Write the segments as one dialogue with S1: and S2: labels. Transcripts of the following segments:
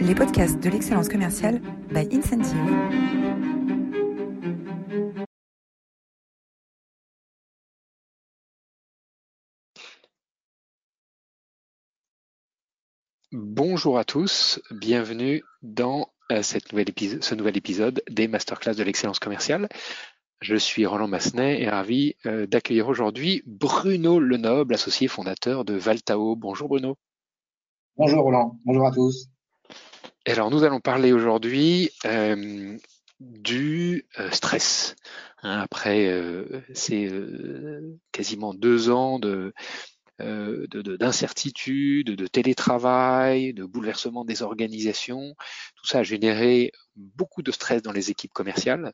S1: les podcasts de l'excellence commerciale by Incentive.
S2: Bonjour à tous, bienvenue dans euh, cette nouvelle ce nouvel épisode des masterclass de l'excellence commerciale. Je suis Roland Massenet et ravi euh, d'accueillir aujourd'hui Bruno Lenoble, associé fondateur de Valtao. Bonjour Bruno.
S3: Bonjour Roland, bonjour à tous.
S2: Alors nous allons parler aujourd'hui euh, du euh, stress. Hein, après euh, ces quasiment deux ans de d'incertitude, de, télétravail, de bouleversement des organisations. Tout ça a généré beaucoup de stress dans les équipes commerciales.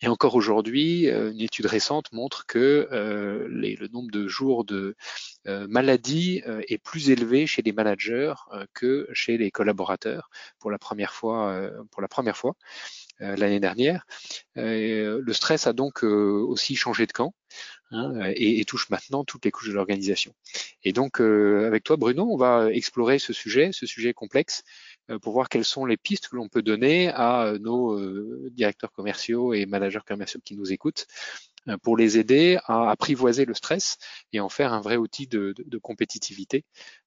S2: Et encore aujourd'hui, euh, une étude récente montre que euh, le nombre de jours de euh, maladie est plus élevé chez les managers que chez les collaborateurs pour la première fois. L'année dernière. le stress a donc aussi changé de camp hein, et, et, touche maintenant toutes les couches de l'organisation. Et donc, avec toi, Bruno, on va explorer ce sujet, ce sujet complexe, euh, pour voir quelles sont les pistes que l'on peut donner à euh, nos euh, directeurs commerciaux et managers commerciaux qui nous écoutent pour les aider à apprivoiser le stress et en faire un vrai outil de, compétitivité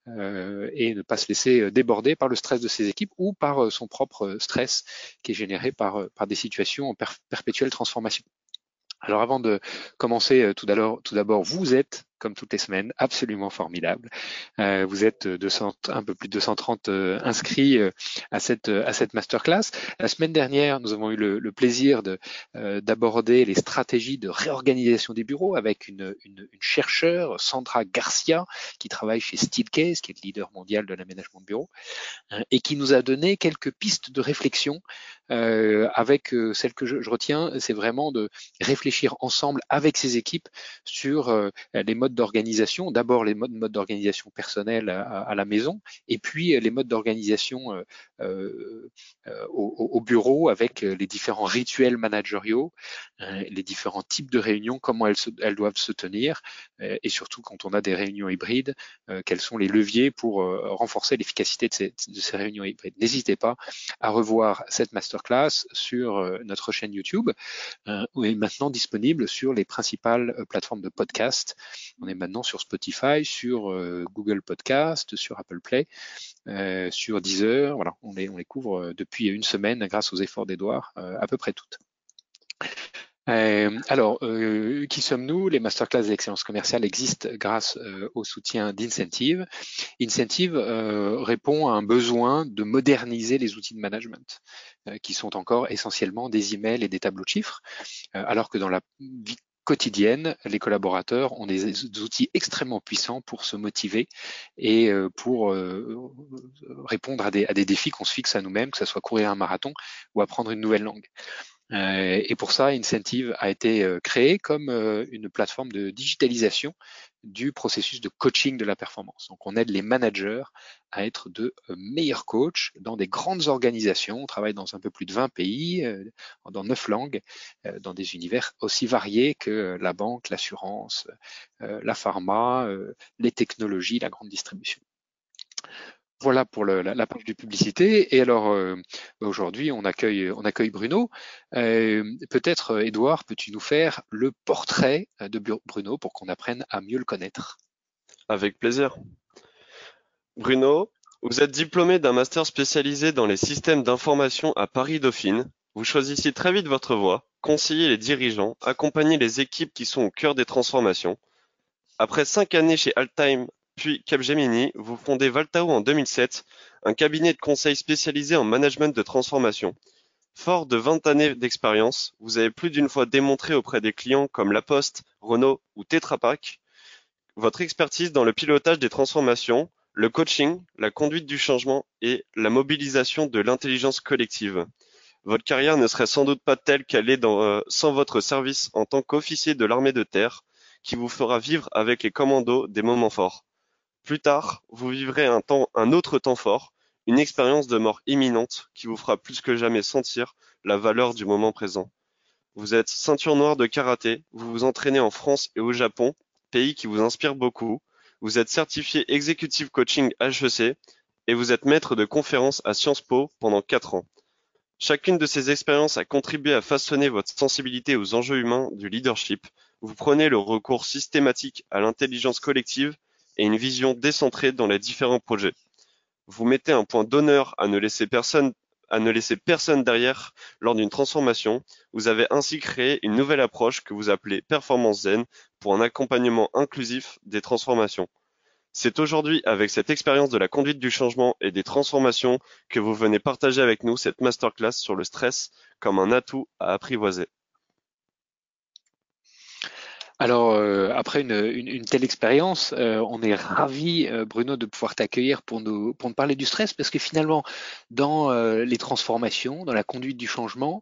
S2: et ne pas se laisser déborder par le stress de ses équipes ou par son propre stress qui est généré par, par des situations en perpétuelle transformation. Alors avant de commencer, tout d'abord, vous êtes comme toutes les semaines, absolument formidable. Euh, vous êtes 200, un peu plus de 230 euh, inscrits euh, à cette masterclass. La semaine dernière, nous avons eu le, plaisir de d'aborder les stratégies de réorganisation des bureaux avec une, une, chercheure, Sandra Garcia, qui travaille chez Steelcase, qui est le leader mondial de l'aménagement de bureaux, et qui nous a donné quelques pistes de réflexion. avec celle que je, je retiens, c'est vraiment de réfléchir ensemble avec ses équipes sur les modes d'organisation, d'abord les modes, modes d'organisation personnels à, la maison, et puis les modes d'organisation euh, euh, au, bureau avec les différents rituels managériaux, euh, les différents types de réunions, comment elles, elles doivent se tenir, et surtout quand on a des réunions hybrides, quels sont les leviers pour renforcer l'efficacité de ces, de ces réunions hybrides. N'hésitez pas à revoir cette masterclass sur notre chaîne YouTube, où est maintenant disponible sur les principales plateformes de podcast on est maintenant sur Spotify, sur euh, Google Podcast, sur Apple Play, euh, sur Deezer. Voilà, on les, couvre euh, depuis une semaine grâce aux efforts d'Edouard, à peu près toutes. alors, qui sommes-nous? Les masterclass d'excellence commerciale existent grâce au soutien d'Incentive. Incentive répond à un besoin de moderniser les outils de management, qui sont encore essentiellement des emails et des tableaux de chiffres, alors que dans la quotidienne, les collaborateurs ont des outils extrêmement puissants pour se motiver et euh, pour euh, répondre à des, défis qu'on se fixe à nous-mêmes, que ce soit courir un marathon ou apprendre une nouvelle langue. Euh, et pour ça, Incentive a été créé comme une plateforme de digitalisation du processus de coaching de la performance. Donc, on aide les managers à être de meilleurs coachs dans des grandes organisations. On travaille dans un peu plus de 20 pays, dans 9 langues, dans des univers aussi variés que la banque, l'assurance, la pharma, les technologies, la grande distribution. Voilà pour le, la, page de publicité. Et alors euh, aujourd'hui, on accueille, on accueille Bruno. Euh, Peut-être, Edouard, peux-tu nous faire le portrait de Bruno pour qu'on apprenne à mieux le connaître?
S4: Avec plaisir. Bruno, vous êtes diplômé d'un master spécialisé dans les systèmes d'information à Paris Dauphine. Vous choisissez très vite votre voie, conseillez les dirigeants, accompagnez les équipes qui sont au cœur des transformations. Après cinq années chez Altheim puis Capgemini, vous fondez Valtao en 2007, un cabinet de conseil spécialisé en management de transformation. Fort de 20 années d'expérience, vous avez plus d'une fois démontré auprès des clients comme La Poste, Renault ou Tetra Pak votre expertise dans le pilotage des transformations, le coaching, la conduite du changement et la mobilisation de l'intelligence collective. Votre carrière ne serait sans doute pas telle qu'elle est dans, euh, sans votre service en tant qu'officier de l'armée de terre, qui vous fera vivre avec les commandos des moments forts. Plus tard, vous vivrez un autre temps fort, une expérience de mort imminente qui vous fera plus que jamais sentir la valeur du moment présent. Vous êtes ceinture noire de karaté, vous vous entraînez en France et au Japon, pays qui vous inspirent beaucoup. Vous êtes certifié executive coaching HEC et vous êtes maître de conférences à Sciences Po pendant quatre ans. Chacune de ces expériences a contribué à façonner votre sensibilité aux enjeux humains du leadership. Vous prenez le recours systématique à l'intelligence collective et une vision décentrée dans les différents projets. Vous mettez un point d'honneur à ne laisser personne à ne laisser personne derrière lors d'une transformation. Vous avez ainsi créé une nouvelle approche que vous appelez Performance Zen pour un accompagnement inclusif des transformations. C'est aujourd'hui avec cette expérience de la conduite du changement et des transformations que vous venez partager avec nous cette masterclass sur le stress comme un atout à apprivoiser.
S2: Alors, euh, après une, telle expérience, euh, on est ravi, euh, Bruno, de pouvoir t'accueillir pour nous, pour nous parler du stress, parce que finalement, dans les transformations, dans la conduite du changement,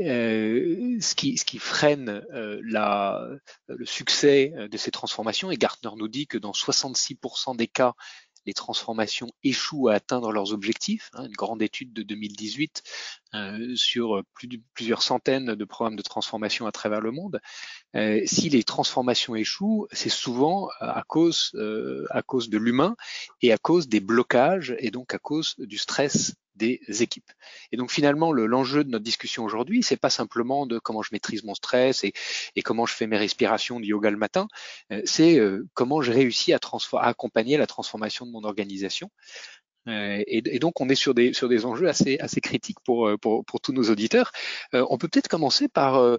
S2: euh, ce, qui, ce, qui, freine euh, la, le succès euh, de ces transformations, et Gartner nous dit que dans 66% des cas, les transformations échouent à atteindre leurs objectifs. Hein, une grande étude de 2018 euh, sur plusieurs centaines de programmes de transformation à travers le monde. Euh, si les transformations échouent, c'est souvent euh, à cause de l'humain et à cause des blocages et donc à cause du stress des équipes. Et donc finalement, l'enjeu de notre discussion aujourd'hui, c'est pas simplement de comment je maîtrise mon stress et, comment je fais mes respirations du yoga le matin, euh, c'est euh, comment je réussis à, à, accompagner la transformation de mon organisation. Euh, et, donc on est sur des sur des enjeux assez assez critiques pour pour, pour tous nos auditeurs. on peut peut-être commencer par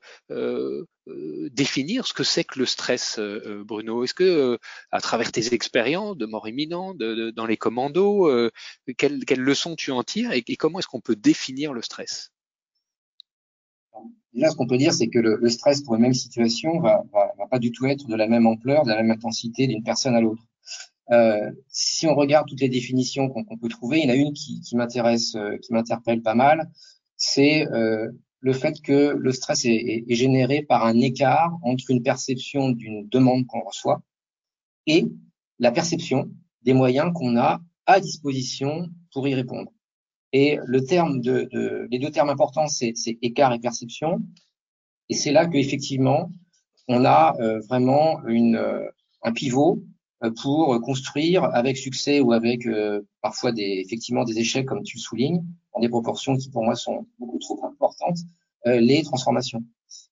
S2: euh, définir ce que c'est que le stress, euh, euh, Bruno Est-ce que, à travers tes expériences de mort imminente, de, dans les commandos, quelles, quelles, leçons tu en tires et, comment est-ce qu'on peut définir le stress?
S3: Déjà, ce qu'on peut dire, c'est que le, stress pour une même situation va, va, pas du tout être de la même ampleur, de la même intensité d'une personne à l'autre. Euh, si on regarde toutes les définitions qu'on peut trouver, il y en a une qui, qui m'intéresse, qui m'interpelle pas mal. C'est euh, le fait que le stress est, généré par un écart entre une perception d'une demande qu'on reçoit et la perception des moyens qu'on a à disposition pour y répondre. Et le terme de, les deux termes importants, c'est écart et perception. Et c'est là qu'effectivement, on a euh, vraiment une, euh, un pivot euh, pour construire avec succès ou avec parfois des, effectivement des échecs, comme tu le soulignes, dans des proportions qui pour moi sont beaucoup trop importantes, euh, les transformations.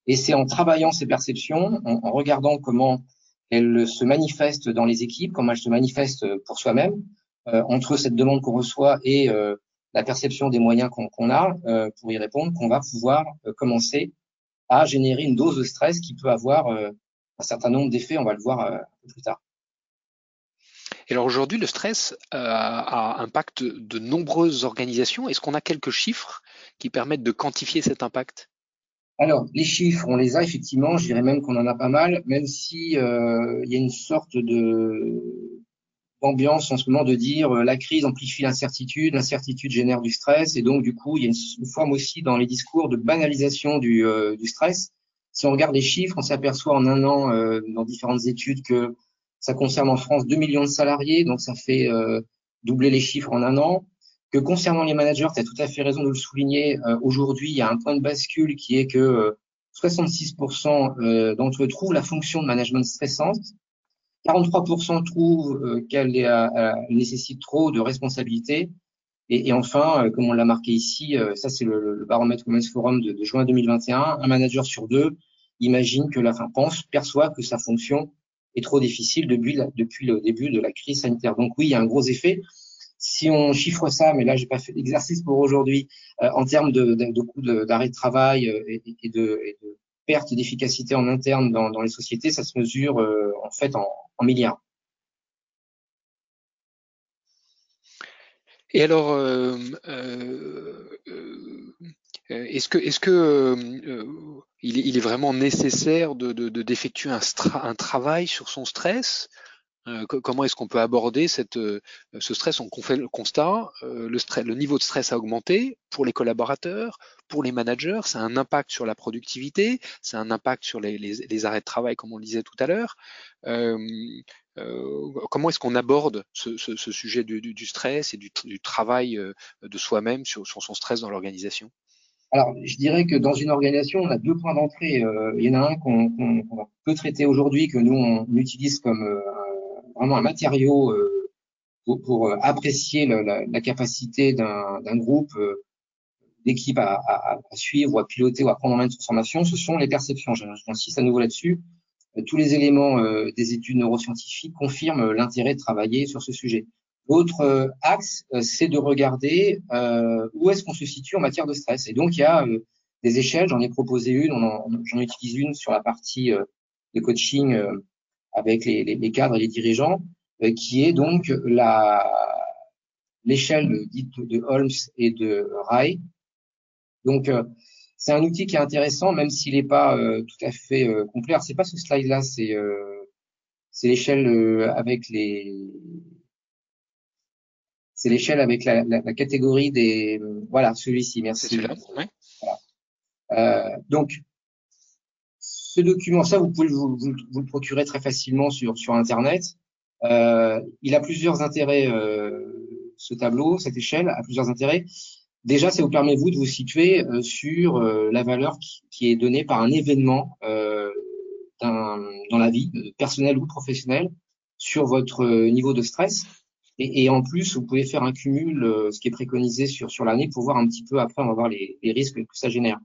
S3: Et c'est en travaillant ces perceptions, en, regardant comment elles se manifestent dans les équipes, comment elles se manifestent pour soi-même, euh, entre cette demande qu'on reçoit et euh, la perception des moyens qu'on a pour y répondre, qu'on va pouvoir commencer à générer une dose de stress qui peut avoir un certain nombre d'effets, on va le voir plus tard.
S2: Et alors aujourd'hui, le stress euh, a impact de nombreuses organisations. Est-ce qu'on a quelques chiffres qui permettent de quantifier cet impact?
S3: Alors, les chiffres, on les a effectivement. Je dirais même qu'on en a pas mal, même si euh, il y a une sorte de d'ambiance en ce moment de dire euh, la crise amplifie l'incertitude, l'incertitude génère du stress, et donc du coup, il y a une, forme aussi dans les discours de banalisation du, du stress. Si on regarde les chiffres, on s'aperçoit en un an dans différentes études que ça concerne en France 2 millions de salariés, donc ça fait euh, doubler les chiffres en un an. Que concernant les managers, tu as tout à fait raison de le souligner, euh, aujourd'hui, il y a un point de bascule qui est que 66% euh, d'entre eux trouvent la fonction de management stressante, 43% trouvent qu'elle nécessite trop de responsabilités, et, enfin, comme on l'a marqué ici, ça c'est le, baromètre Women's Forum de, de, juin 2021, un manager sur deux imagine que la fin pense, perçoit que sa fonction est trop difficile depuis, le début de la crise sanitaire. Donc oui, il y a un gros effet. Si on chiffre ça, mais là j'ai pas fait l'exercice pour aujourd'hui, euh, en termes de, coûts d'arrêt de, travail euh, et, de, perte d'efficacité en interne dans, les sociétés, ça se mesure euh, en fait en, milliards.
S2: Et alors, est-ce que, est-ce que il, est vraiment nécessaire de, d'effectuer un, travail sur son stress? Euh, comment est-ce qu'on peut aborder euh, ce stress? On fait le constat, euh, le, niveau de stress a augmenté pour les collaborateurs, pour les managers, ça a un impact sur la productivité, ça a un impact sur les, arrêts de travail, comme on le disait tout à l'heure. comment est-ce qu'on aborde ce, sujet du, stress et du, travail de soi-même sur son stress dans l'organisation?
S3: Alors, je dirais que dans une organisation, on a deux points d'entrée. Euh, il y en a un qu'on peut traiter aujourd'hui, que nous, on utilise comme euh, vraiment un matériau euh, pour, pour apprécier la, capacité d'un groupe d'équipe à, suivre ou à piloter ou à prendre en main une transformation, ce sont les perceptions. J'insiste à nouveau là-dessus. Tous les éléments des études neuroscientifiques confirment l'intérêt de travailler sur ce sujet. L'autre axe, c'est de regarder où est-ce qu'on se situe en matière de stress. Et donc, il y a des échelles. J'en ai proposé une, j'en utilise une sur la partie euh, de coaching euh, avec les, les, cadres et les dirigeants, euh, qui est donc l'échelle dite de Holmes et de Rai. Donc c'est un outil qui est intéressant, même s'il n'est pas tout à fait complet. Alors c'est pas ce slide-là, c'est c'est l'échelle avec les c'est l'échelle avec la, la, la, catégorie des voilà celui-ci. Merci. Euh, donc, ce document, ça, vous pouvez vous, vous, le procurer très facilement sur, sur Internet. Euh, il a plusieurs intérêts, euh, ce tableau, cette échelle a plusieurs intérêts. Déjà, ça vous permet, vous, de vous situer euh, sur euh, la valeur qui, qui, est donnée par un événement euh, dans la vie, personnelle ou professionnelle, sur votre niveau de stress. Et, et, en plus, vous pouvez faire un cumul, ce qui est préconisé sur, sur l'année, pour voir un petit peu après, on va voir les, les risques que ça génère.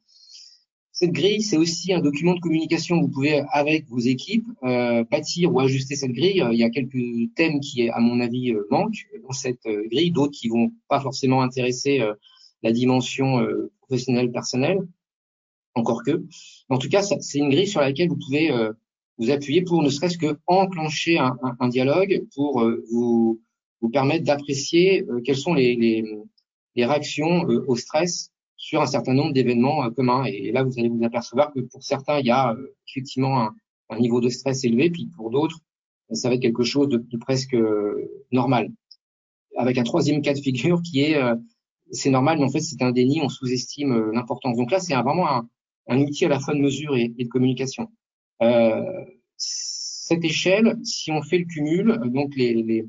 S3: Cette grille, c'est aussi un document de communication. Vous pouvez, avec vos équipes, euh, bâtir ou ajuster cette grille. Il y a quelques thèmes qui, à mon avis, euh, manquent dans cette euh, grille, d'autres qui vont pas forcément intéresser la dimension professionnelle, personnelle, encore que. En tout cas, c'est une grille sur laquelle vous pouvez vous appuyer pour ne serait-ce que enclencher un, un, dialogue, pour vous, vous permettre d'apprécier quelles sont les, les, les réactions au stress sur un certain nombre d'événements euh, communs. Et, là, vous allez vous apercevoir que pour certains, il y a euh, effectivement un, un, niveau de stress élevé, puis pour d'autres, ça va être quelque chose de, de, presque euh, normal. Avec un troisième cas de figure qui est c'est normal, mais en fait c'est un déni, on sous-estime l'importance. Donc là, c'est vraiment un, un, outil à la fois de mesure et, et de communication. Euh, cette échelle, si on fait le cumul, donc les, les,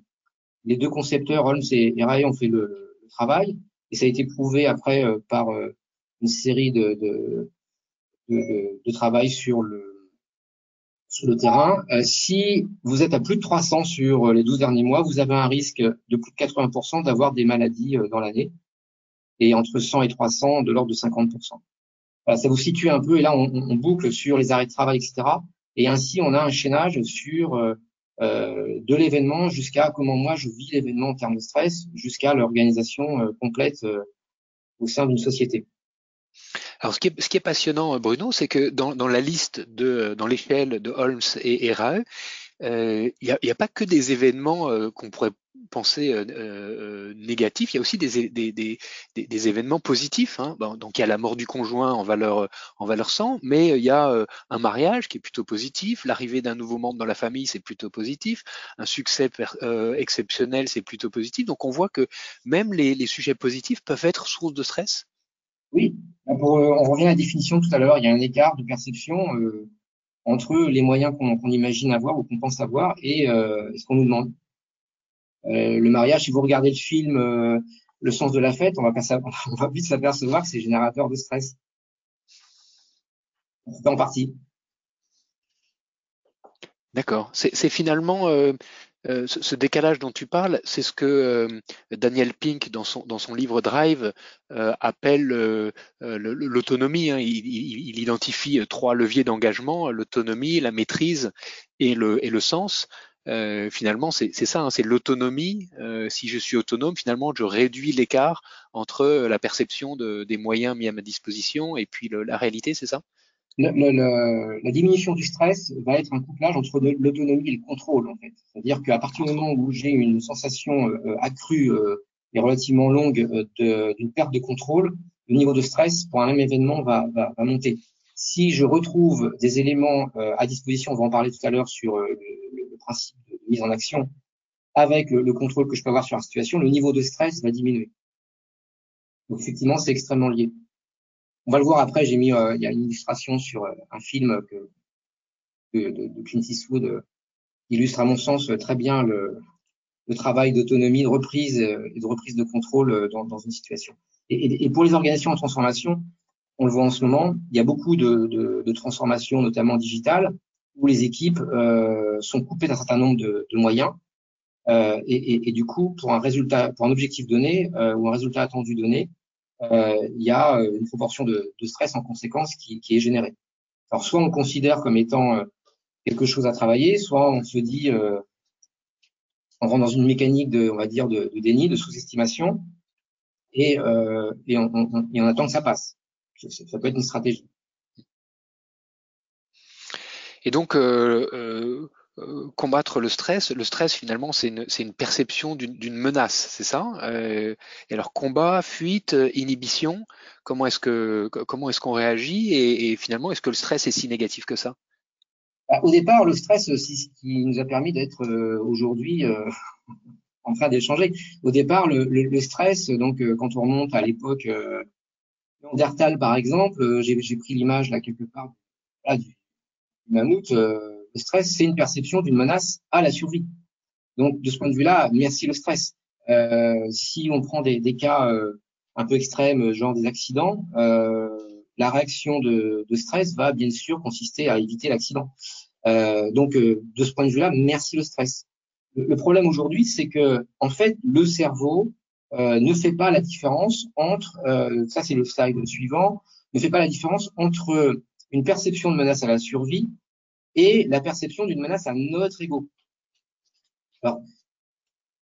S3: les deux concepteurs, Holmes et, Ray, ont fait le, le travail, et ça a été prouvé après euh, par euh, une série de, de, de, de, travail sur le, sur le terrain. Euh, si vous êtes à plus de 300 sur les 12 derniers mois, vous avez un risque de plus de 80% d'avoir des maladies dans l'année et entre 100 et 300 de l'ordre de 50%. Voilà, ça vous situe un peu et là on, on, boucle sur les arrêts de travail, etc. Et ainsi on a un chaînage sur euh, de l'événement jusqu'à comment moi je vis l'événement en termes de stress, jusqu'à l'organisation euh, complète euh, au sein d'une société.
S2: Alors, ce qui est, ce qui est passionnant, Bruno, c'est que dans, dans, la liste de, dans l'échelle de Holmes et, et Rae, il n'y a, pas que des événements qu'on pourrait penser euh, euh, négatif, il y a aussi des, événements positifs. Hein. Donc il y a la mort du conjoint en valeur, en valeur 100, mais il y a euh, un mariage qui est plutôt positif, l'arrivée d'un nouveau membre dans la famille, c'est plutôt positif, un succès euh, exceptionnel, c'est plutôt positif. Donc on voit que même les, sujets positifs peuvent être source de stress.
S3: Oui, on revient à la définition tout à l'heure, il y a un écart de perception entre les moyens qu'on imagine avoir ou qu'on pense avoir et ce qu'on nous demande. Euh, le mariage, si vous regardez le film euh, Le sens de la fête, on va, on va vite s'apercevoir que c'est générateur de stress. En partie.
S2: D'accord. C'est finalement euh, ce, décalage dont tu parles, c'est ce que euh, Daniel Pink, dans son, livre Drive, euh, appelle l'autonomie. Hein. Il, identifie trois leviers d'engagement l'autonomie, la maîtrise et le, sens. Finalement, c'est ça, hein, c'est l'autonomie. Si je suis autonome, finalement, je réduis l'écart entre la perception de, des moyens mis à ma disposition et puis la réalité, c'est ça?
S3: Le, le, La diminution du stress va être un couplage entre l'autonomie et le contrôle, en fait. C'est-à-dire qu'à partir du moment où j'ai une sensation euh, accrue euh, et relativement longue d'une perte de contrôle, le niveau de stress pour un même événement va, va, va monter. Si je retrouve des éléments à disposition, on va en parler tout à l'heure sur principe de mise en action, avec le, contrôle que je peux avoir sur la situation, le niveau de stress va diminuer. Donc effectivement, c'est extrêmement lié. On va le voir après. J'ai mis, euh, il y a une illustration sur euh, un film que, de, de, Clint Eastwood euh, illustre à mon sens très bien le, le travail d'autonomie, de reprise et de reprise de contrôle dans, dans une situation. Et, et, pour les organisations en transformation, on le voit en ce moment, il y a beaucoup de, de, de transformations, notamment digitales, où les équipes euh, sont coupées d'un certain nombre de, de moyens. Euh, et, du coup, pour un résultat, pour un objectif donné ou un résultat attendu donné, il y a une proportion de, stress en conséquence qui, est générée. Alors, soit on considère comme étant quelque chose à travailler, soit on se dit, on rentre dans une mécanique de, on va dire, de, déni, de sous-estimation, et, et on, on attend que ça passe. Ça peut être une stratégie.
S2: Et donc, euh, euh, euh, combattre le stress, le stress finalement, c'est une, perception d'une menace, c'est ça Et alors, combat, fuite, inhibition, comment est-ce que est-ce qu'on réagit et, finalement, est-ce que le stress est si négatif que ça?
S3: Au départ, le stress, c'est ce qui nous a permis d'être aujourd'hui en train d'échanger. Au départ, le, stress, donc quand on remonte à l'époque Néandertal, par exemple, j'ai pris l'image là quelque part du, mammouth, euh, le stress, c'est une perception d'une menace à la survie. Donc, de ce point de vue-là, merci le stress. Euh, si on prend des, des cas euh, un peu extrêmes, genre des accidents, euh, la réaction de, de, stress va bien sûr consister à éviter l'accident. Euh, donc, de ce point de vue-là, merci le stress. Le, le problème aujourd'hui, c'est que en fait, le cerveau ne fait pas la différence entre, ça c'est le slide suivant, ne fait pas la différence entre une perception de menace à la survie et la perception d'une menace à notre ego. Alors,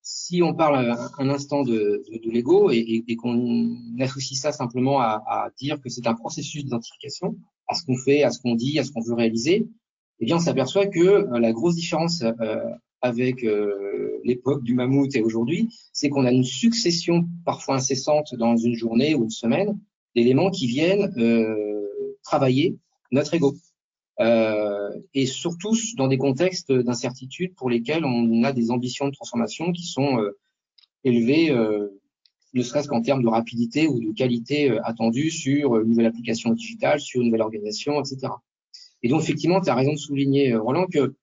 S3: si on parle un, instant de, de, l'ego et, qu'on associe ça simplement à, à dire que c'est un processus d'identification à ce qu'on fait, à ce qu'on dit, à ce qu'on veut réaliser, eh bien, on s'aperçoit que euh, la grosse différence euh, avec euh, l'époque du mammouth et aujourd'hui, c'est qu'on a une succession parfois incessante dans une journée ou une semaine d'éléments qui viennent travailler notre ego. Euh, et surtout dans des contextes d'incertitude pour lesquels on a des ambitions de transformation qui sont euh, élevées, euh, ne serait-ce qu'en termes de rapidité ou de qualité attendue sur une nouvelle application digitale, sur une nouvelle organisation, etc. Et donc effectivement, tu as raison de souligner, Roland, que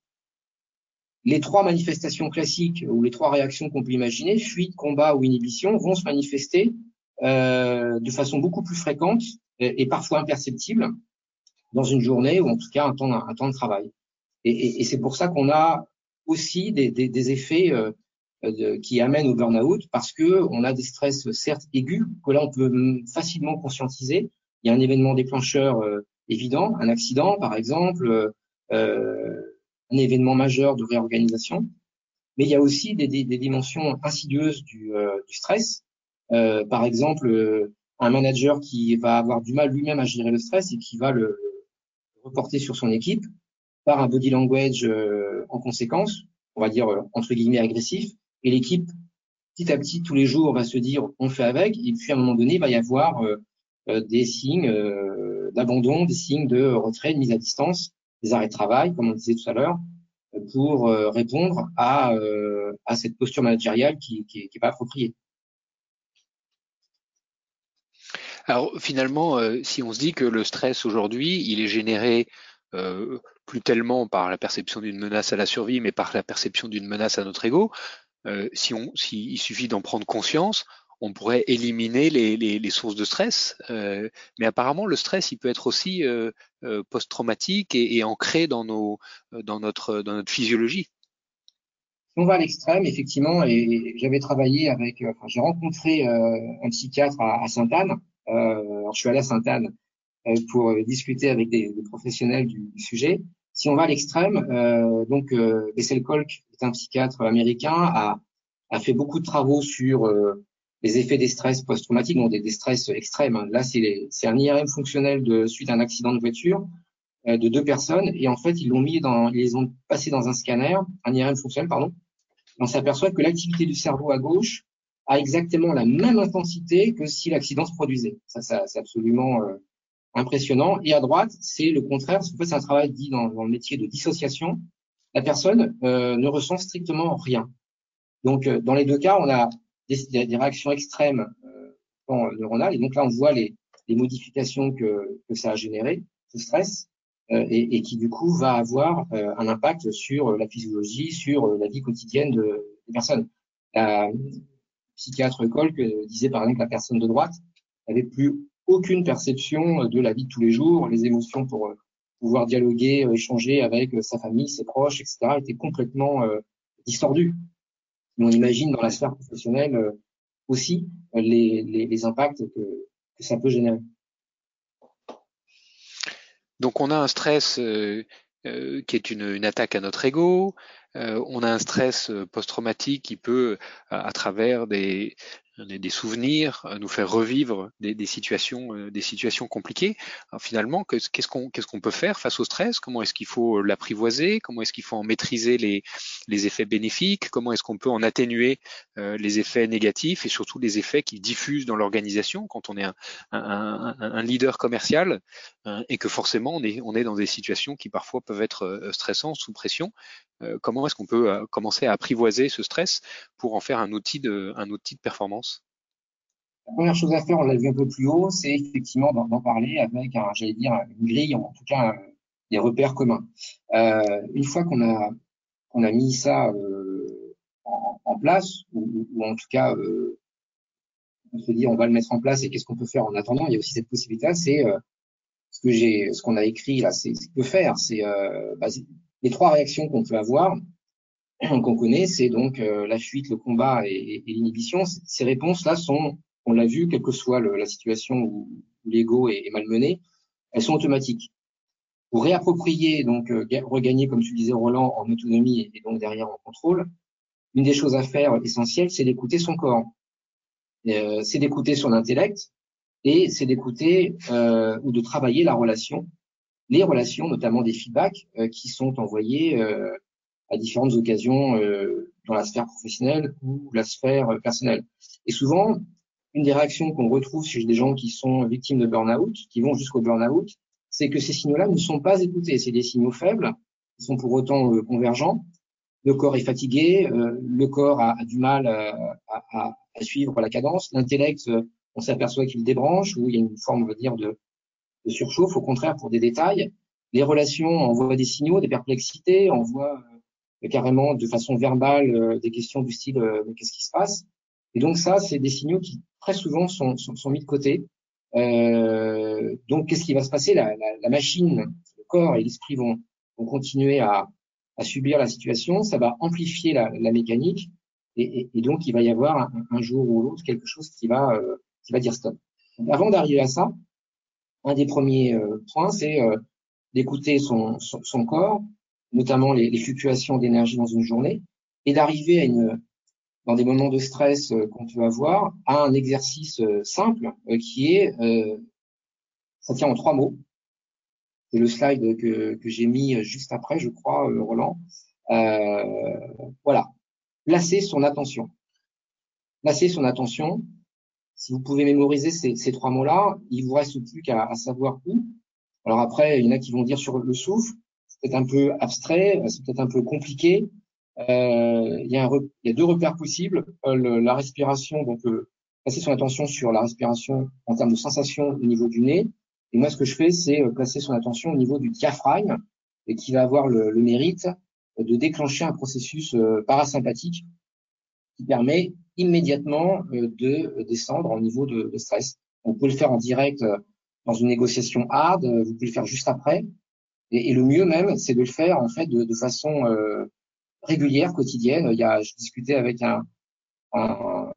S3: les trois manifestations classiques ou les trois réactions qu'on peut imaginer, fuite, combat ou inhibition, vont se manifester euh, de façon beaucoup plus fréquente et parfois imperceptible dans une journée ou en tout cas un temps, un temps de travail. Et, et, et c'est pour ça qu'on a aussi des, des, des effets euh, de, qui amènent au burn-out parce que on a des stress certes aigus que là on peut facilement conscientiser. Il y a un événement déclencheur euh, évident, un accident par exemple, euh, un événement majeur de réorganisation, mais il y a aussi des, des, dimensions insidieuses du, euh, du stress. par exemple, un manager qui va avoir du mal lui-même à gérer le stress et qui va le, reporté sur son équipe par un body language euh, en conséquence, on va dire euh, entre guillemets agressif, et l'équipe petit à petit tous les jours va se dire on fait avec, et puis à un moment donné il va y avoir euh, des signes d'abandon, des signes de retrait, de mise à distance, des arrêts de travail, comme on disait tout à l'heure, pour répondre à, à cette posture managériale qui, qui, qui est pas appropriée.
S2: Alors finalement, euh, si on se dit que le stress aujourd'hui, il est généré euh, plus tellement par la perception d'une menace à la survie, mais par la perception d'une menace à notre ego, euh, si on, s'il il suffit d'en prendre conscience, on pourrait éliminer les, les, les sources de stress. Euh, mais apparemment, le stress, il peut être aussi euh, post-traumatique et, et, ancré dans, nos, dans, notre, dans notre physiologie.
S3: On va à l'extrême, effectivement, et j'avais travaillé avec, enfin, j'ai rencontré un psychiatre à, à Sainte-Anne euh, alors je suis allé à Sainte-Anne euh, pour euh, discuter avec des, des, professionnels du, sujet. Si on va à l'extrême, donc Bessel Kolk est un psychiatre américain, a, a fait beaucoup de travaux sur les effets des stress post-traumatiques, donc des, des, stress extrêmes. Là, c'est un IRM fonctionnel de suite à un accident de voiture de deux personnes, et en fait, ils l'ont mis dans, ils les ont passé dans un scanner, un IRM fonctionnel, pardon. On s'aperçoit que l'activité du cerveau à gauche a exactement la même intensité que si l'accident se produisait. Ça, ça c'est absolument euh, impressionnant. Et à droite, c'est le contraire. En fait, c'est un travail dit dans, le métier de dissociation. La personne euh, ne ressent strictement rien. Donc, euh, dans les deux cas, on a des, des réactions extrêmes euh, neuronales. Et donc là, on voit les, les modifications que, que, ça a généré, ce stress, et, et, qui du coup va avoir un impact sur la physiologie, sur la vie quotidienne de, des personnes psychiatre Kolk disait par exemple la personne de droite n'avait plus aucune perception de la vie de tous les jours, les émotions pour euh, pouvoir dialoguer, euh, échanger avec euh, sa famille, ses proches, etc., étaient complètement distordues. on imagine dans la sphère professionnelle aussi les, les, impacts que, ça peut générer.
S2: Donc on a un stress euh, euh, qui est une, une, attaque à notre ego, euh, on a un stress post-traumatique qui peut, à, à travers des, des souvenirs, nous faire revivre des, situations, euh, des situations compliquées. Finalement, qu'est-ce qu'on qu'est-ce peut faire face au stress? Comment est-ce qu'il faut l'apprivoiser? Comment est-ce qu'il faut en maîtriser les, les effets bénéfiques? Comment est-ce qu'on peut en atténuer euh, les effets négatifs et surtout les effets qui diffusent dans l'organisation quand on est un, un, leader commercial euh, et que forcément on est, on est dans des situations qui parfois peuvent être stressantes, sous pression. Comment est-ce qu'on peut commencer à apprivoiser ce stress pour en faire un outil de, outil de performance?
S3: La première chose à faire, on l'a vu un peu plus haut, c'est effectivement d'en parler avec, j'allais dire, une grille, en tout cas des repères communs. Euh, une fois qu'on a qu'on a mis ça euh, en, place, ou, en tout cas euh, on se dit on va le mettre en place et qu'est-ce qu'on peut faire en attendant, il y a aussi cette possibilité, c'est euh, ce que j'ai, ce qu'on a écrit là, c'est ce que faire, c'est euh, bah, les trois réactions qu'on peut avoir qu'on connaît, c'est donc euh, la fuite, le combat et, l'inhibition. Ces réponses-là sont on l'a vu, quelle que soit la situation où, l'ego est, malmené, elles sont automatiques. Pour réapproprier, donc euh, regagner, comme tu disais Roland, en autonomie et, donc derrière en contrôle, une des choses à faire essentielles, c'est d'écouter son corps. Euh, c'est d'écouter son intellect et c'est d'écouter ou de travailler la relation, les relations, notamment des feedbacks euh, qui sont envoyés euh, à différentes occasions dans la sphère professionnelle ou la sphère personnelle. Et souvent, une des réactions qu'on retrouve chez des gens qui sont victimes de burn-out, qui vont jusqu'au burn-out, c'est que ces signaux-là ne sont pas écoutés. C'est des signaux faibles, ils sont pour autant euh, convergents. Le corps est fatigué, euh, le corps a, du mal euh, à, à, suivre la cadence. L'intellect, on s'aperçoit qu'il débranche ou il y a une forme, on va dire, de, de surchauffe. Au contraire, pour des détails, les relations envoient des signaux, des perplexités, envoient carrément de façon verbale des questions du style qu'est-ce qui se passe? Et donc ça, c'est des signaux qui très souvent sont, mis de côté. Euh, donc qu'est-ce qui va se passer? La, machine, le corps et l'esprit vont, vont continuer à, subir la situation. Ça va amplifier la, mécanique et, donc il va y avoir un, jour ou l'autre quelque chose qui va, euh, qui va dire stop. Avant d'arriver à ça, un des premiers euh, points, c'est euh, d'écouter son, corps, notamment les, fluctuations d'énergie dans une journée, et d'arriver dans des moments de stress euh, qu'on peut avoir, à un exercice simple qui est, ça tient en trois mots. C'est le slide que, que j'ai mis juste après, je crois, Roland. Voilà, placer son attention. Placer son attention. Si vous pouvez mémoriser ces, trois mots-là, il vous reste plus qu'à savoir où. Alors après, il y en a qui vont dire sur le souffle. C'est peut-être un peu abstrait, c'est peut-être un peu compliqué. Euh, il, y a un, il, y a deux repères possibles. Euh, la respiration, donc euh, placer son attention sur la respiration en termes de sensation au niveau du nez. Et moi, ce que je fais, c'est placer son attention au niveau du diaphragme et qui va avoir le, le mérite de déclencher un processus parasympathique qui permet immédiatement de descendre au niveau de, de, stress. On peut le faire en direct dans une négociation hard, vous pouvez le faire juste après. Et, et le mieux même, c'est de le faire en fait de, de façon euh, régulière, quotidienne. Il y a, je discutais avec un, un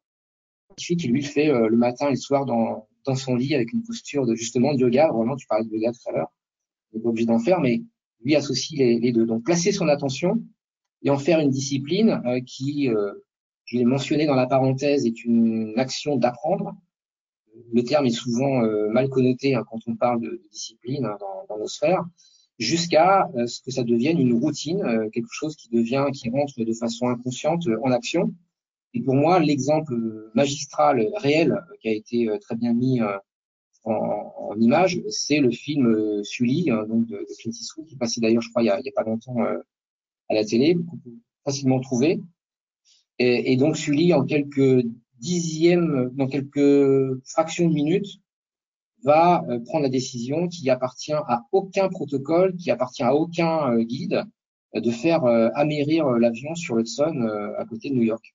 S3: qui lui le fait euh, le matin et le soir dans, dans son lit avec une posture de justement de yoga. Vraiment, tu parlais de yoga tout à l'heure. Il n'est pas obligé d'en faire, mais lui associe les, les, deux. Donc placer son attention et en faire une discipline euh, qui, euh, je l'ai mentionné dans la parenthèse, est une action d'apprendre. Le terme est souvent euh, mal connoté hein, quand on parle de, de discipline hein, dans, dans, nos sphères jusqu'à euh, ce que ça devienne une routine, euh, quelque chose qui devient, qui rentre de façon inconsciente euh, en action. Et pour moi, l'exemple magistral réel qui a été très bien mis en, en image, c'est le film Sully, hein, donc de, de, Clint Eastwood, qui passait d'ailleurs, je crois, il y a, a pas longtemps à la télé, qu'on peut facilement trouver. Et, et, donc Sully, en quelques dixièmes, dans quelques fractions de minutes, va euh, prendre la décision qui appartient à aucun protocole, qui appartient à aucun euh, guide, euh, de faire amérir l'avion sur l'Hudson à côté de New York.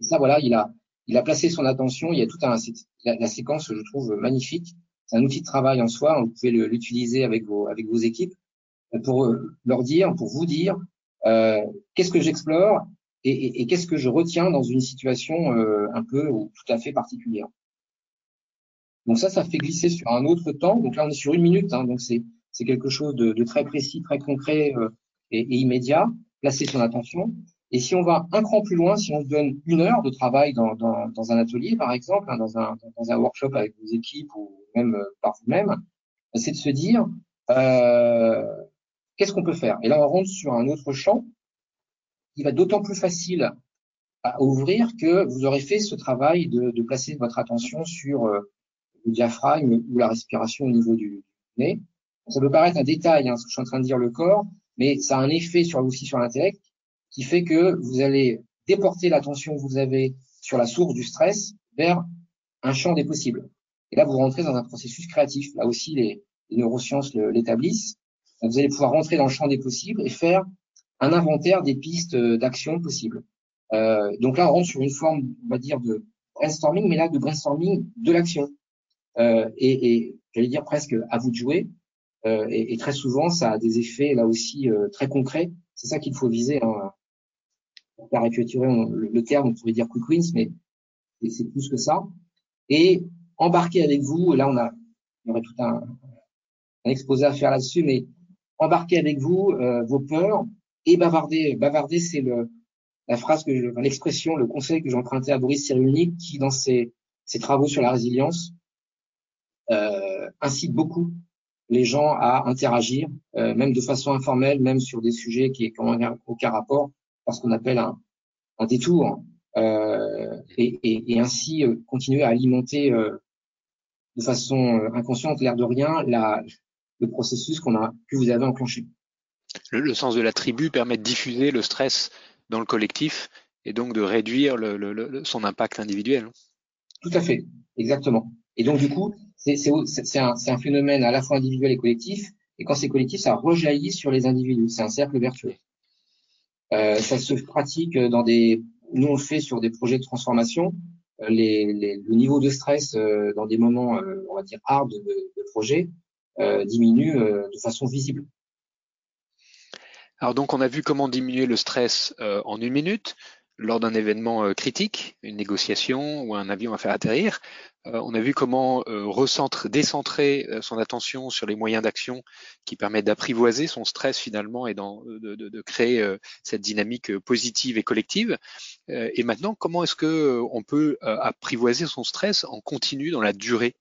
S3: Et ça, voilà, il a, il a placé son attention. Il y a tout un, la, la séquence, je trouve magnifique. C'est un outil de travail en soi. Vous pouvez l'utiliser avec vos, avec vos équipes pour leur dire, pour vous dire, euh, qu'est-ce que j'explore et, qu'est-ce que je retiens dans une situation euh, un peu ou tout à fait particulière? Donc ça, ça fait glisser sur un autre temps. Donc là, on est sur une minute, hein, donc c'est c'est quelque chose de, de, très précis, très concret euh, et, et, immédiat. Placer son attention. Et si on va un cran plus loin, si on se donne une heure de travail dans, dans, dans un atelier, par exemple, hein, dans, un, dans un workshop avec vos équipes ou même euh, par vous-même, c'est de se dire euh, qu'est-ce qu'on peut faire? Et là, on rentre sur un autre champ qui va d'autant plus facile à ouvrir que vous aurez fait ce travail de, de placer votre attention sur euh, le diaphragme ou la respiration au niveau du nez. Ça peut paraître un détail, hein, ce que je suis en train de dire le corps, mais ça a un effet sur aussi sur l'intellect qui fait que vous allez déporter l'attention que vous avez sur la source du stress vers un champ des possibles. Et là, vous rentrez dans un processus créatif. Là aussi, les neurosciences l'établissent. Vous allez pouvoir rentrer dans le champ des possibles et faire un inventaire des pistes euh, d'action possibles. Euh, donc là, on rentre sur une forme, on va dire, de brainstorming, mais là, de brainstorming de l'action. Euh, et, et j'allais dire presque à vous de jouer. Euh, et, et, très souvent, ça a des effets là aussi euh, très concrets. C'est ça qu'il faut viser. Hein. Pour caricaturer le, le, terme, on pourrait dire quick wins, mais c'est plus que ça. Et embarquer avec vous, là on a, il y aurait tout un, un exposé à faire là-dessus, mais embarquer avec vous euh, vos peurs, et bavarder. Bavarder, c'est la phrase que l'expression, le conseil que j'ai emprunté à Boris Cyrulnik, qui dans ses, travaux sur la résilience euh, incite beaucoup les gens à interagir, euh, même de façon informelle, même sur des sujets qui n'ont aucun rapport, parce qu'on appelle un, détour, euh, et, ainsi euh, continuer à alimenter de façon inconsciente, l'air de rien, le processus qu'on a que vous avez enclenché
S2: le, sens de la tribu permet de diffuser le stress dans le collectif et donc de réduire son impact individuel.
S3: Tout à fait, exactement. Et donc du coup, c'est un, phénomène à la fois individuel et collectif. Et quand c'est collectif, ça rejaillit sur les individus. C'est un cercle vertueux. Euh, ça se pratique dans des. Nous on le fait sur des projets de transformation. Euh, le niveau de stress euh, dans des moments, on va dire hard de, projet, diminue de façon visible.
S2: Alors donc on a vu comment diminuer le stress euh, en une minute lors d'un événement euh, critique, une négociation ou un avion à faire atterrir. Euh, on a vu comment recentre, décentrer son attention sur les moyens d'action qui permettent d'apprivoiser son stress finalement et de, de, de, créer cette dynamique positive et collective. et maintenant, comment est-ce que on peut apprivoiser son stress en continu dans la durée?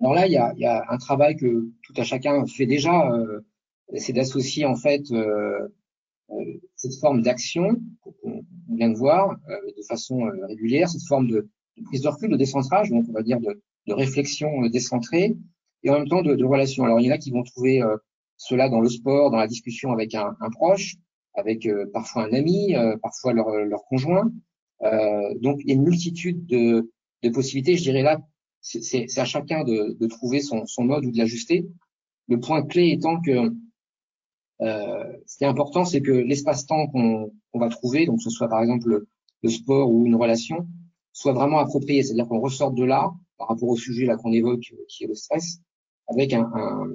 S3: Alors là, il y a, y a, un travail que tout à chacun fait déjà c'est d'associer en fait euh, euh, cette forme d'action qu'on vient de voir euh, de façon régulière, cette forme de, prise de recul, de décentrage, donc on va dire de, de réflexion décentrée, et en même temps de, de, relation. Alors il y en a qui vont trouver cela dans le sport, dans la discussion avec un, un proche, avec parfois un ami, parfois leur, leur conjoint. donc il y a une multitude de, de possibilités. Je dirais là, c'est à chacun de, de trouver son, son mode ou de l'ajuster. Le point clé étant que euh, ce qui est important, c'est que l'espace-temps qu'on va trouver, donc que ce soit par exemple le, sport ou une relation, soit vraiment approprié. C'est-à-dire qu'on ressorte de là, par rapport au sujet là qu'on évoque, euh, qui est le stress, avec un, un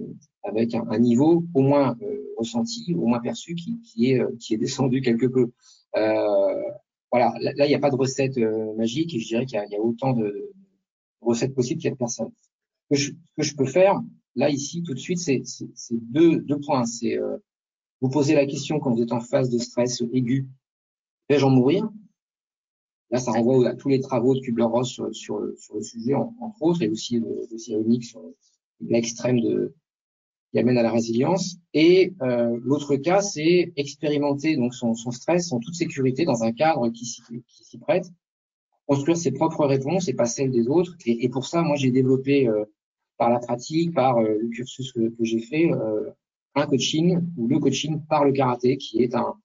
S3: avec un, niveau au moins euh, ressenti, au moins perçu, qui, qui est qui est descendu quelque peu. Euh, voilà, là il n'y a pas de recette magique et je dirais qu'il y, a autant de recettes possibles qu'il y a de personnes. Ce que, je, que je peux faire là ici tout de suite, c'est deux, deux points. C'est vous posez la question quand vous êtes en phase de stress aigu, vais-je en mourir? Là, ça renvoie à tous les travaux de Kubler-Ross sur, le sujet, entre autres, et aussi de, de sur l'extrême de qui amène à la résilience. Et euh, l'autre cas, c'est expérimenter donc son, son, stress en toute sécurité dans un cadre qui, qui s'y prête, construire ses propres réponses et pas celles des autres. Et, et pour ça, moi, j'ai développé euh, par la pratique, par euh, le cursus que, que j'ai fait, euh, un coaching ou le coaching par le karaté, qui est un,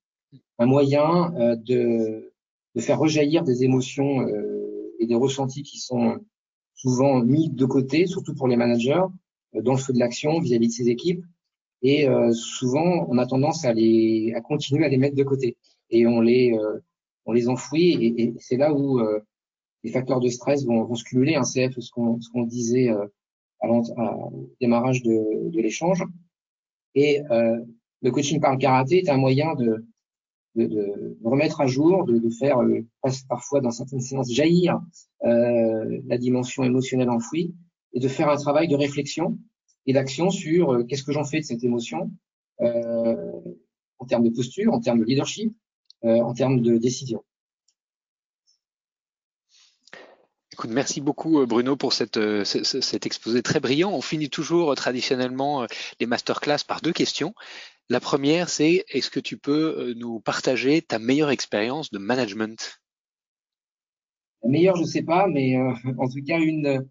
S3: un moyen euh, de, de, faire rejaillir des émotions euh, et des ressentis qui sont souvent mis de côté, surtout pour les managers, euh, dans le feu de l'action vis-à-vis de ses équipes. Et souvent, on a tendance à les à continuer à les mettre de côté et on les on les enfouit. Et, c'est là où les facteurs de stress vont, vont se cumuler. Un CF, ce qu'on ce qu'on disait à, au démarrage de, de l'échange. Et euh, le coaching par le karaté est un moyen de, de, de, remettre à jour, de, de faire euh, parfois dans certaines séances jaillir euh, la dimension émotionnelle enfouie et de faire un travail de réflexion et d'action sur euh, qu'est-ce que j'en fais de cette émotion euh, en termes de posture, en termes de leadership, euh, en termes de décision.
S2: Écoute, merci beaucoup Bruno pour cette, cet exposé très brillant. On finit toujours traditionnellement les masterclass par deux questions. La première, c'est est-ce que tu peux euh, nous partager ta meilleure expérience de management?
S3: La meilleure, je sais pas, mais euh, en tout cas une.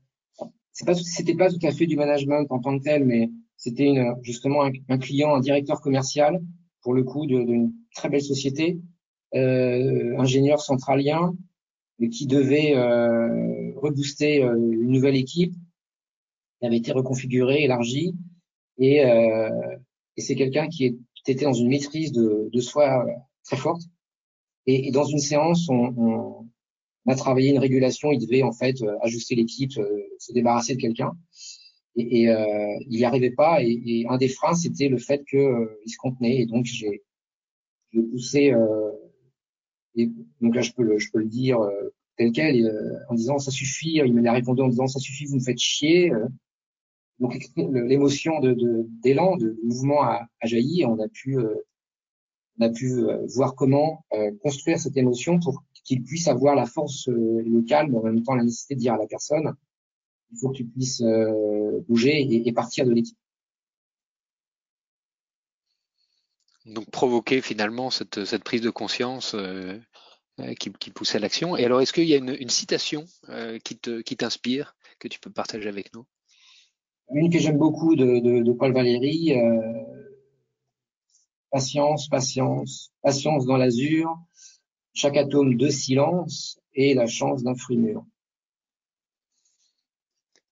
S3: C'est pas, c'était pas tout à fait du management en tant que tel, mais c'était justement un, client, un directeur commercial, pour le coup, d'une très belle société, euh, ingénieur centralien, qui devait euh, rebooster euh, une nouvelle équipe. Elle avait été reconfigurée, élargie, et euh, et c'est quelqu'un qui était dans une maîtrise de, de soi très forte. Et, et, dans une séance, on, on, a travaillé une régulation. Il devait en fait euh, ajuster l'équipe, euh, se débarrasser de quelqu'un. Et, euh, il n'y arrivait pas. Et, un des freins, c'était le fait qu'il euh, se contenait. Et donc j'ai poussé. Euh, et donc là, je peux le, je peux le dire tel quel, en disant ça suffit. Il m'a répondu en disant ça suffit, vous me faites chier donc l'émotion de d'élan, de, mouvement a, a, jailli et on a pu euh, on a pu euh, voir comment euh, construire cette émotion pour qu'il puisse avoir la force et le calme, en même temps la nécessité de dire à la personne il faut que tu puisses bouger et, et, partir de l'équipe.
S2: Donc provoquer finalement cette, cette prise de conscience qui, qui pousse à l'action. Et alors, est-ce qu'il y a une, une citation qui te qui t'inspire que tu peux partager avec nous?
S3: Une que j'aime beaucoup de, de, de, Paul Valéry, euh, patience, patience, patience dans l'azur, chaque atome de silence et la chance d'un fruit mûr.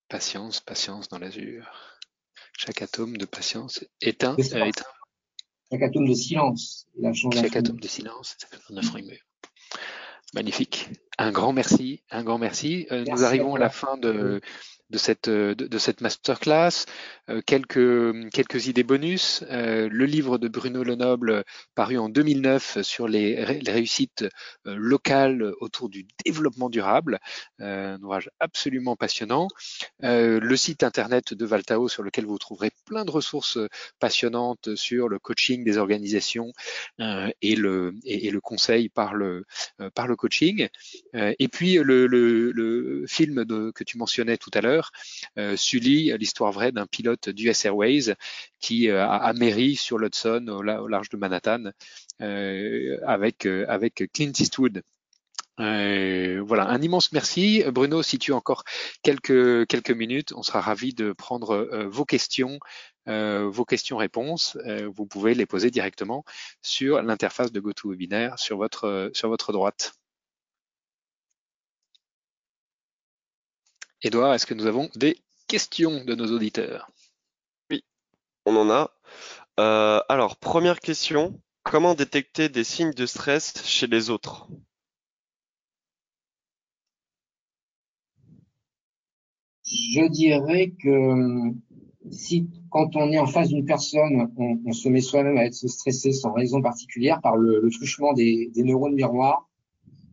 S2: Patience, patience dans l'azur. Chaque atome de patience euh, éteint.
S3: Chaque atome de silence
S2: et la chance Chaque atome de silence, d'un fruit mûr. Magnifique. Un grand merci, un grand merci. Euh, merci nous arrivons à, à la fin de, de cette, de, de cette masterclass. Euh, quelques, quelques idées bonus. Euh, le livre de Bruno Lenoble, paru en 2009 sur les, réussites euh, locales autour du développement durable. un ouvrage absolument passionnant. le site internet de Valtao sur lequel vous trouverez plein de ressources passionnantes sur le coaching des organisations et, le, et, le conseil par le, par le coaching. et puis le, le, film que tu mentionnais tout à l'heure, Sully, l'histoire vraie d'un pilote d'US Airways qui euh, a améri sur l'Hudson au, large de Manhattan euh, avec, euh, Clint Eastwood. voilà, un immense merci. Bruno, si tu as encore quelques, quelques minutes, on sera ravi de prendre vos questions, vos questions-réponses. vous pouvez les poser directement sur l'interface de GoToWebinar sur sur votre droite. Edouard, est-ce que nous avons des questions de nos auditeurs?
S4: On en a. Euh, alors, première question, comment détecter des signes de stress chez les autres?
S3: Je dirais que si quand on est en face d'une personne, on, se met soi-même à être stressé sans raison particulière par le, truchement des, neurones miroirs,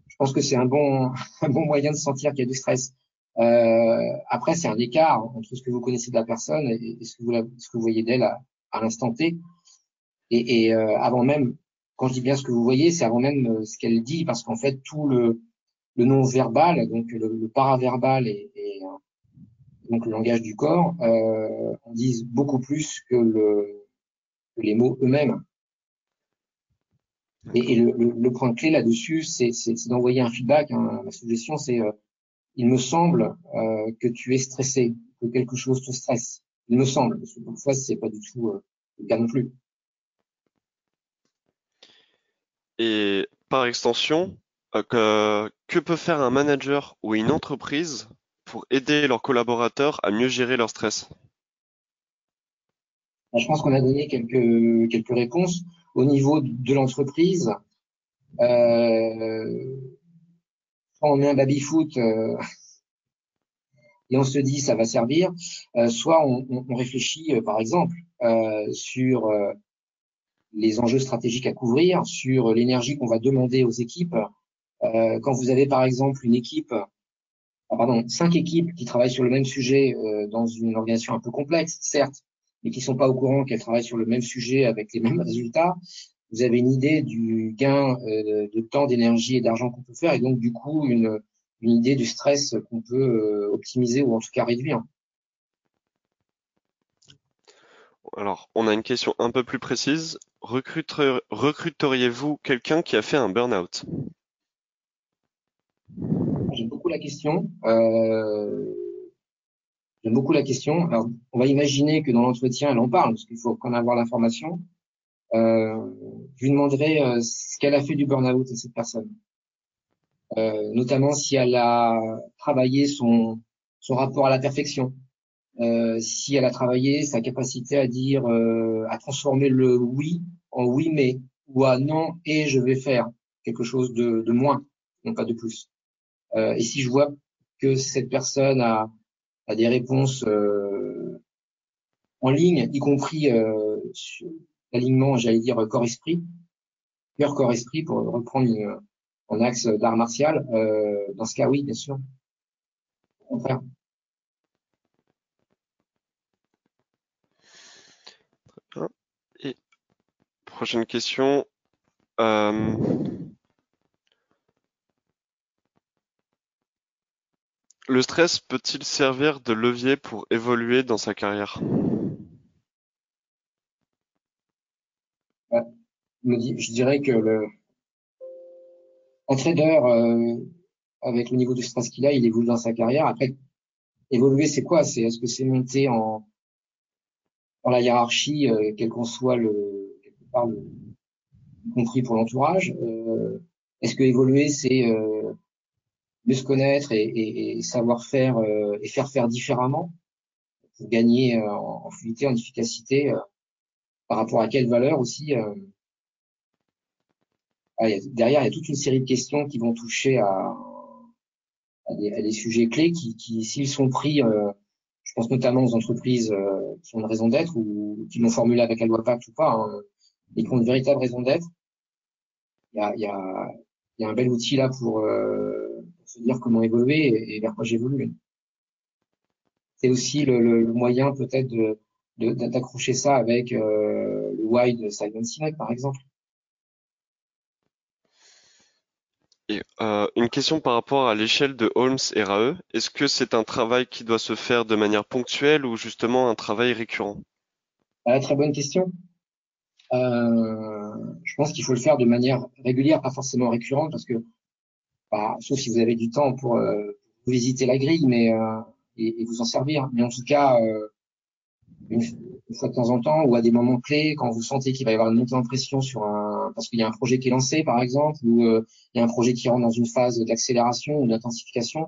S3: je pense que c'est un bon, un bon moyen de sentir qu'il y a du stress. Euh, après, c'est un écart entre ce que vous connaissez de la personne et, ce, que vous, ce, que vous, voyez d'elle à, à l'instant T. Et, et euh, avant même, quand je dis bien ce que vous voyez, c'est avant même euh, ce qu'elle dit, parce qu'en fait, tout le, le non-verbal, donc le, le paraverbal et, et, donc le langage du corps, euh, en disent beaucoup plus que, le, que les mots eux-mêmes. Et, et le, le, point clé là-dessus, c'est d'envoyer un feedback. Hein. Ma suggestion, c'est euh, il me semble euh, que tu es stressé, que quelque chose te stresse. Il me semble, parce que parfois c'est pas du tout euh, le cas non plus.
S4: Et par extension, euh, que, que peut faire un manager ou une entreprise pour aider leurs collaborateurs à mieux gérer leur stress?
S3: Bah, Je pense qu'on a donné quelques, quelques réponses. Au niveau de l'entreprise, euh, on met un baby-foot euh, et on se dit ça va servir, euh, soit on, réfléchit, euh, par exemple, sur les enjeux stratégiques à couvrir, sur l'énergie qu'on va demander aux équipes. Quand vous avez par exemple une équipe, ah, pardon, cinq équipes qui travaillent sur le même sujet dans une organisation un peu complexe, certes, mais qui sont pas au courant qu'elles travaillent sur le même sujet avec les mêmes résultats, vous avez une idée du gain euh, de temps, d'énergie et d'argent qu'on peut faire, et donc du coup une, une idée du stress qu'on peut optimiser ou en tout cas réduire.
S4: Alors, on a une question un peu plus précise. Recruteriez-vous quelqu'un qui a fait un burn-out?
S3: J'aime beaucoup la question. Euh, J'aime beaucoup la question. Alors, on va imaginer que dans l'entretien, elle en parle, parce qu'il faut qu'on avoir l'information. Euh, je lui demanderai euh, ce qu'elle a fait du burn-out à cette personne. Euh, notamment si elle a travaillé son, son rapport à la perfection, euh, si elle a travaillé sa capacité à dire, euh, à transformer le oui en oui mais ou à non et je vais faire quelque chose de, de moins, non pas de plus. Euh, et si je vois que cette personne a, a des réponses en ligne, y compris l'alignement, j'allais dire corps-esprit, cœur corps-esprit pour reprendre une, un axe d'art martial, dans ce cas oui, bien sûr. Au contraire.
S4: Prochaine question. Euh, le stress peut-il servir de levier pour évoluer dans sa carrière?
S3: Je dirais que le un trader euh, avec le niveau de stress qu'il a, il évolue dans sa carrière. Après, évoluer, c'est quoi? C'est est-ce que c'est monter en dans la hiérarchie, euh, quel qu'en soit le y compris pour l'entourage? Euh, est-ce que évoluer, c'est euh, mieux se connaître et, savoir faire euh, et faire faire différemment pour gagner en, fluidité, en efficacité par rapport à quelle valeur aussi derrière, il y a toute une série de questions qui vont toucher à, des, sujets clés qui, qui s'ils sont pris, je pense notamment aux entreprises qui ont une raison d'être ou qui l'ont formulé avec la loi Pacte ou pas, hein, et qui ont une véritable raison d'être. Il y a, y, a, y a, un bel outil là pour, euh, se dire comment évoluer et, vers quoi j'évolue. C'est aussi le, le, moyen peut-être de d'accrocher ça avec euh, le why de Simon Sinek par exemple.
S4: Et, euh, une question par rapport à l'échelle de Holmes et Rae. Est-ce que c'est un travail qui doit se faire de manière ponctuelle ou justement un travail récurrent?
S3: Ah, Très bonne question. Euh, je pense qu'il faut le faire de manière régulière, pas forcément récurrente, parce que, bah, sauf si vous avez du temps pour euh, visiter la grille, mais euh, et, vous en servir. Mais en tout cas, une, fois de temps en temps, ou à des moments clés, quand vous sentez qu'il va y avoir une montée en pression sur un, parce qu'il y a un projet qui est lancé, par exemple, ou il y a un projet qui rentre dans une phase d'accélération ou d'intensification,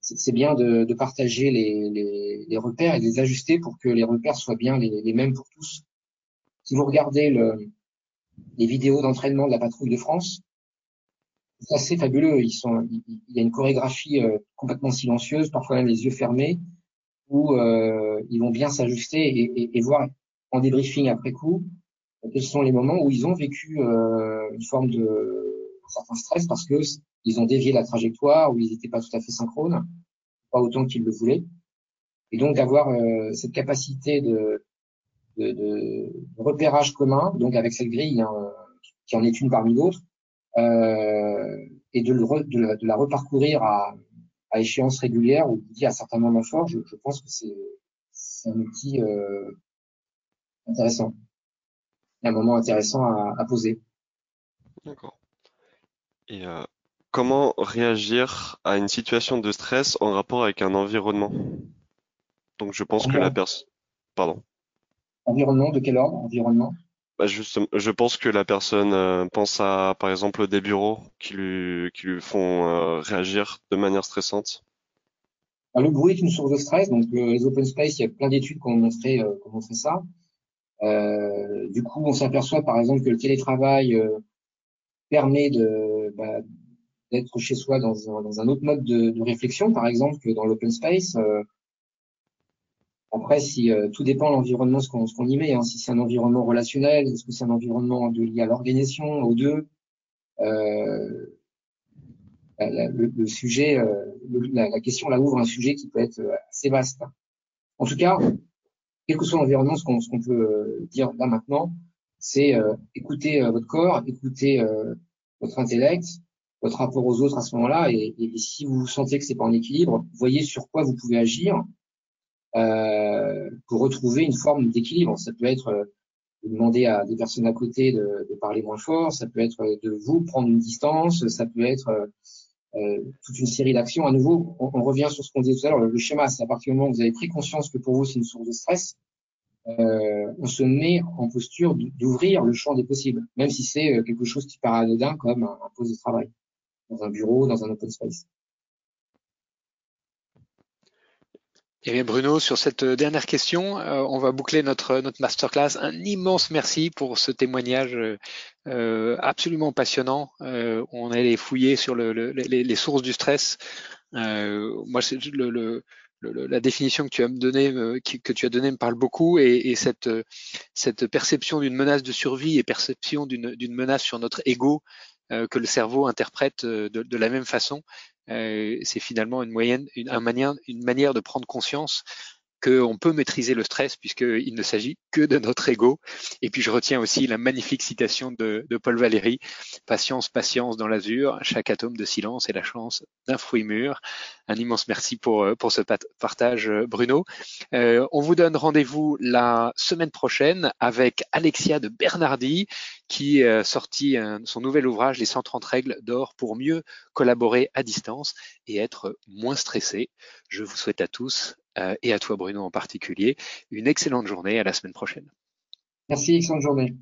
S3: c'est bien de, partager les, repères et de les ajuster pour que les repères soient bien les, mêmes pour tous si vous regardez le, les vidéos d'entraînement de la patrouille de France, c'est assez fabuleux. Il, y a une chorégraphie euh, complètement silencieuse, parfois même les yeux fermés, où euh, ils vont bien s'ajuster et, voir en débriefing après coup quels sont les moments où ils ont vécu euh, une forme de certain stress parce que ils ont dévié la trajectoire ou ils n'étaient pas tout à fait synchrones, pas autant qu'ils le voulaient. Et donc d'avoir euh, cette capacité de de, de, repérage commun, donc avec cette grille hein, qui en est une parmi d'autres, euh, et de, le de, la, reparcourir à, à échéance régulière ou à certains moments forts, je, je pense que c'est un outil euh, intéressant, un moment intéressant à, à poser.
S4: D'accord. Et euh, comment réagir à une situation de stress en rapport avec un environnement? Donc je pense que la personne, pardon.
S3: Environnement, de quel ordre Environnement?
S4: Bah je pense que la personne euh, pense à, par exemple, des bureaux qui lui, qui lui font euh, réagir de manière stressante.
S3: Bah, le bruit est une source de stress. Donc, euh, les open space, il y a plein d'études qui ont montré, qui ça. du coup, on s'aperçoit, par exemple, que le télétravail permet de bah, d'être chez soi dans un, autre mode de, réflexion, par exemple, que dans l'open space Après, si tout dépend de l'environnement, ce qu'on y met. Hein. Si c'est un environnement relationnel, est-ce que c'est un environnement de, lié à l'organisation, aux deux euh, le, sujet, la, la, question là ouvre un sujet qui peut être assez vaste. En tout cas, quel que soit l'environnement, ce qu'on peut dire là maintenant, c'est euh, écouter euh, votre corps, écouter euh, votre intellect, votre rapport aux autres à ce moment-là, et, et, si vous sentez que c'est pas en équilibre, voyez sur quoi vous pouvez agir euh, pour retrouver une forme d'équilibre. Ça peut être de demander à des personnes à côté de, de, parler moins fort, ça peut être de vous prendre une distance, ça peut être euh, toute une série d'actions. À nouveau, on, revient sur ce qu'on disait tout à l'heure, le schéma, c'est à partir du moment où vous avez pris conscience que pour vous c'est une source de stress, euh, on se met en posture d'ouvrir le champ des possibles, même si c'est euh, quelque chose qui paraît anodin comme un, poste de travail, dans un bureau, dans un open space.
S2: Eh bien Bruno, sur cette dernière question, euh, on va boucler notre, notre masterclass. Un immense merci pour ce témoignage absolument passionnant. on allait fouiller sur le, les, sources du stress. moi, c'est la définition que tu as donné, euh, que tu as donné me parle beaucoup et, cette, euh, perception d'une menace de survie et perception d'une menace sur notre ego euh, que le cerveau interprète de, la même façon, c'est finalement une moyenne, une, manière, une manière de prendre conscience qu'on peut maîtriser le stress puisqu'il ne s'agit que de notre ego. Et puis je retiens aussi la magnifique citation de, Paul Valéry, Patience, patience dans l'azur, chaque atome de silence est la chance d'un fruit mûr. Un immense merci pour, pour ce partage, Bruno. Euh, on vous donne rendez-vous la semaine prochaine avec Alexia de Bernardi qui a sorti son nouvel ouvrage Les 130 règles d'or pour mieux collaborer à distance et être moins stressé. Je vous souhaite à tous euh, et à toi Bruno en particulier. Une excellente journée, à la semaine prochaine.
S3: Merci, excellente journée.